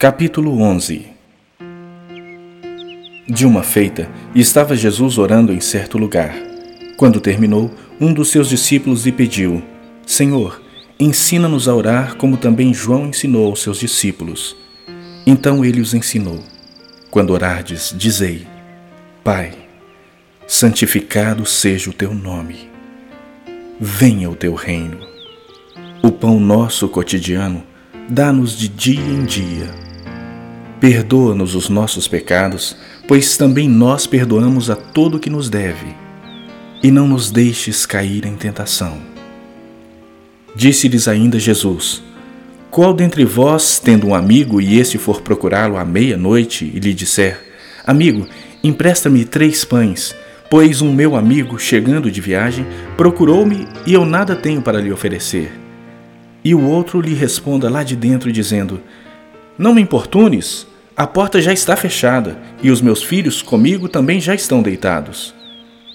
Capítulo 11 De uma feita, estava Jesus orando em certo lugar. Quando terminou, um dos seus discípulos lhe pediu: Senhor, ensina-nos a orar como também João ensinou aos seus discípulos. Então ele os ensinou: Quando orardes, dizei: Pai, santificado seja o teu nome. Venha o teu reino. O pão nosso cotidiano dá-nos de dia em dia Perdoa-nos os nossos pecados, pois também nós perdoamos a todo que nos deve. E não nos deixes cair em tentação. Disse-lhes ainda Jesus: Qual dentre vós, tendo um amigo e este for procurá-lo à meia-noite e lhe disser: Amigo, empresta-me três pães, pois um meu amigo, chegando de viagem, procurou-me e eu nada tenho para lhe oferecer? E o outro lhe responda lá de dentro, dizendo: Não me importunes, a porta já está fechada e os meus filhos comigo também já estão deitados.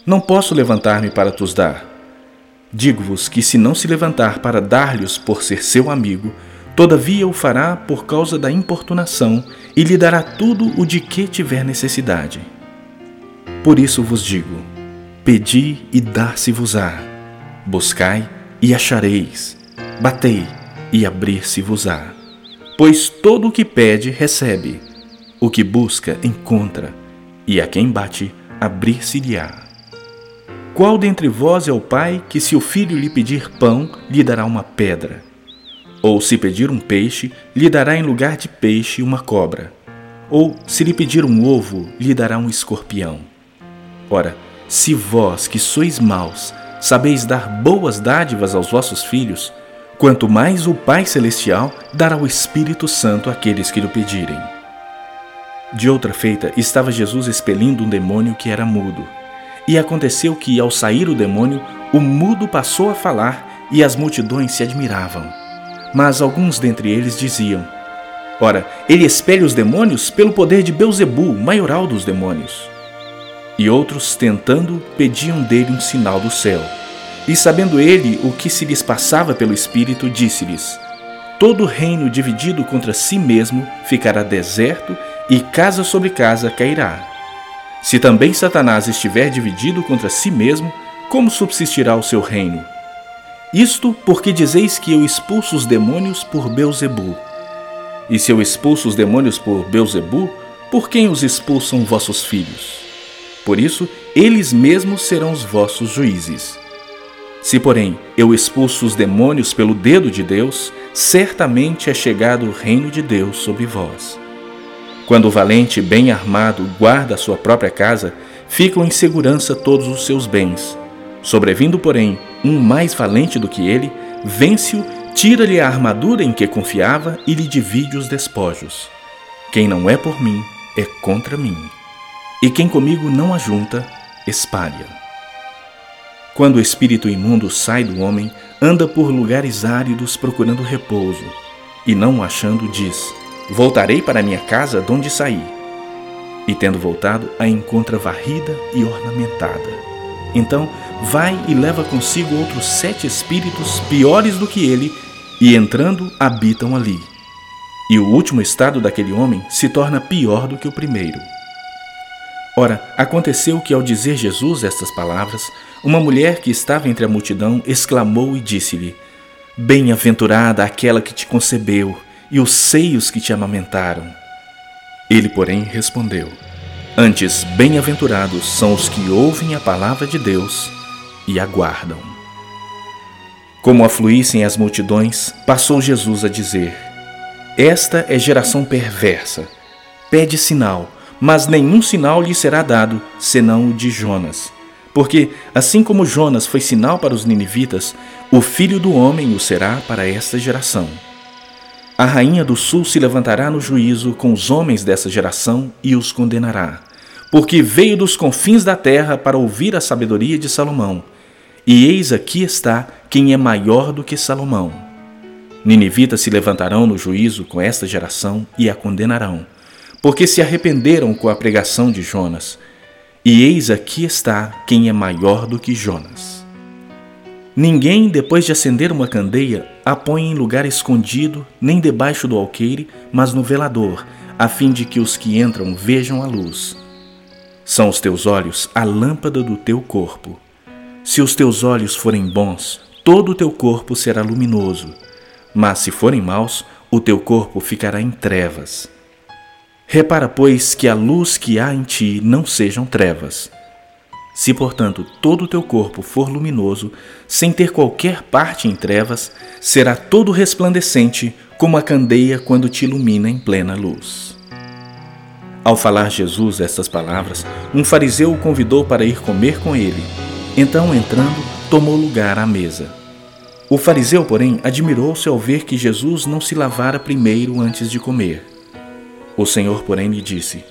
Não posso levantar-me para tos dar. Digo-vos que, se não se levantar para dar-lhes por ser seu amigo, todavia o fará por causa da importunação e lhe dará tudo o de que tiver necessidade. Por isso vos digo: pedi e dar-se-vos-á, buscai e achareis, batei e abrir-se-vos-á. Pois todo o que pede, recebe o que busca, encontra, e a quem bate, abrir-se-lhe-á. Qual dentre vós é o pai que, se o filho lhe pedir pão, lhe dará uma pedra? Ou, se pedir um peixe, lhe dará em lugar de peixe uma cobra? Ou, se lhe pedir um ovo, lhe dará um escorpião? Ora, se vós, que sois maus, sabeis dar boas dádivas aos vossos filhos, quanto mais o Pai Celestial dará o Espírito Santo àqueles que lhe pedirem. De outra feita, estava Jesus expelindo um demônio que era mudo. E aconteceu que, ao sair o demônio, o mudo passou a falar e as multidões se admiravam. Mas alguns dentre eles diziam: Ora, ele expele os demônios pelo poder de Beuzebu, maioral dos demônios. E outros, tentando, pediam dele um sinal do céu. E sabendo ele o que se lhes passava pelo Espírito, disse-lhes: Todo reino dividido contra si mesmo ficará deserto e casa sobre casa cairá. Se também Satanás estiver dividido contra si mesmo, como subsistirá o seu reino? Isto porque dizeis que eu expulso os demônios por Beuzebu. E se eu expulso os demônios por Beuzebu, por quem os expulsam vossos filhos? Por isso, eles mesmos serão os vossos juízes. Se, porém, eu expulso os demônios pelo dedo de Deus, certamente é chegado o reino de Deus sobre vós. Quando o valente, bem armado, guarda a sua própria casa, ficam em segurança todos os seus bens. Sobrevindo, porém, um mais valente do que ele, vence-o, tira-lhe a armadura em que confiava e lhe divide os despojos. Quem não é por mim, é contra mim. E quem comigo não ajunta, espalha. Quando o espírito imundo sai do homem, anda por lugares áridos procurando repouso, e não o achando, diz: Voltarei para minha casa de onde saí. E tendo voltado, a encontra varrida e ornamentada. Então vai e leva consigo outros sete espíritos piores do que ele, e entrando, habitam ali. E o último estado daquele homem se torna pior do que o primeiro. Ora, aconteceu que, ao dizer Jesus estas palavras, uma mulher que estava entre a multidão exclamou e disse-lhe: Bem-aventurada aquela que te concebeu e os seios que te amamentaram. Ele, porém, respondeu: Antes, bem-aventurados são os que ouvem a palavra de Deus e aguardam. Como afluíssem as multidões, passou Jesus a dizer: Esta é geração perversa. Pede sinal, mas nenhum sinal lhe será dado, senão o de Jonas. Porque, assim como Jonas foi sinal para os ninivitas, o filho do homem o será para esta geração. A rainha do sul se levantará no juízo com os homens dessa geração e os condenará, porque veio dos confins da terra para ouvir a sabedoria de Salomão. E eis aqui está quem é maior do que Salomão. Ninivitas se levantarão no juízo com esta geração e a condenarão, porque se arrependeram com a pregação de Jonas. E eis aqui está quem é maior do que Jonas. Ninguém, depois de acender uma candeia, a põe em lugar escondido, nem debaixo do alqueire, mas no velador, a fim de que os que entram vejam a luz. São os teus olhos a lâmpada do teu corpo. Se os teus olhos forem bons, todo o teu corpo será luminoso, mas se forem maus, o teu corpo ficará em trevas. Repara, pois, que a luz que há em ti não sejam trevas. Se, portanto, todo o teu corpo for luminoso, sem ter qualquer parte em trevas, será todo resplandecente, como a candeia quando te ilumina em plena luz. Ao falar Jesus estas palavras, um fariseu o convidou para ir comer com ele. Então, entrando, tomou lugar à mesa. O fariseu, porém, admirou-se ao ver que Jesus não se lavara primeiro antes de comer. O Senhor, porém, lhe disse: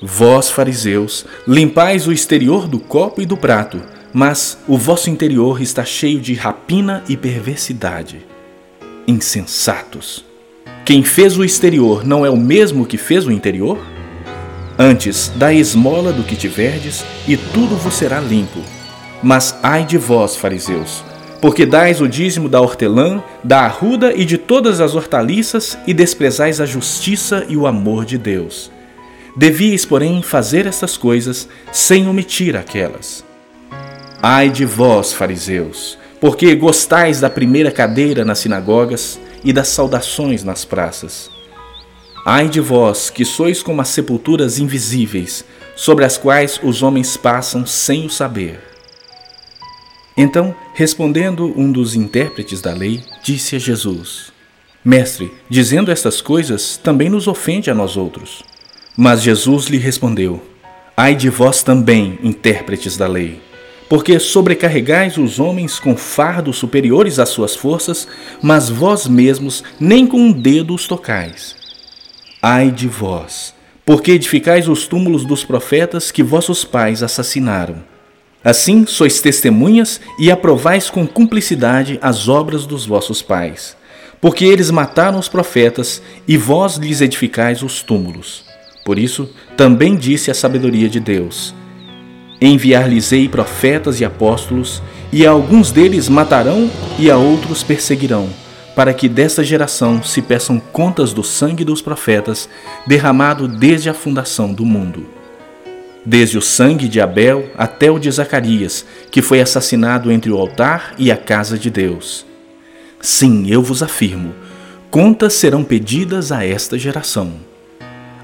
Vós, fariseus, limpais o exterior do copo e do prato, mas o vosso interior está cheio de rapina e perversidade. Insensatos! Quem fez o exterior não é o mesmo que fez o interior? Antes, dai esmola do que tiverdes, e tudo vos será limpo. Mas ai de vós, fariseus, porque dais o dízimo da hortelã, da arruda e de todas as hortaliças, e desprezais a justiça e o amor de Deus. Devíeis, porém, fazer estas coisas sem omitir aquelas. Ai de vós, fariseus, porque gostais da primeira cadeira nas sinagogas e das saudações nas praças. Ai de vós, que sois como as sepulturas invisíveis, sobre as quais os homens passam sem o saber. Então, respondendo um dos intérpretes da lei, disse a Jesus: Mestre, dizendo estas coisas, também nos ofende a nós outros. Mas Jesus lhe respondeu: Ai de vós também, intérpretes da lei, porque sobrecarregais os homens com fardos superiores às suas forças, mas vós mesmos nem com um dedo os tocais. Ai de vós, porque edificais os túmulos dos profetas que vossos pais assassinaram. Assim sois testemunhas e aprovais com cumplicidade as obras dos vossos pais, porque eles mataram os profetas e vós lhes edificais os túmulos. Por isso, também disse a sabedoria de Deus: Enviar-lhes-ei profetas e apóstolos, e a alguns deles matarão e a outros perseguirão, para que desta geração se peçam contas do sangue dos profetas, derramado desde a fundação do mundo. Desde o sangue de Abel até o de Zacarias, que foi assassinado entre o altar e a casa de Deus. Sim, eu vos afirmo, contas serão pedidas a esta geração.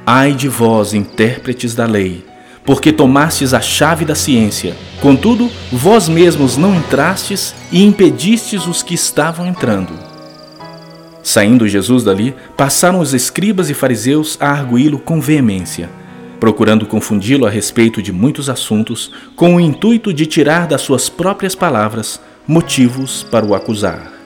Ai de vós, intérpretes da lei, porque tomastes a chave da ciência. Contudo, vós mesmos não entrastes e impedistes os que estavam entrando. Saindo Jesus dali, passaram os escribas e fariseus a arguí-lo com veemência, procurando confundi-lo a respeito de muitos assuntos, com o intuito de tirar das suas próprias palavras motivos para o acusar.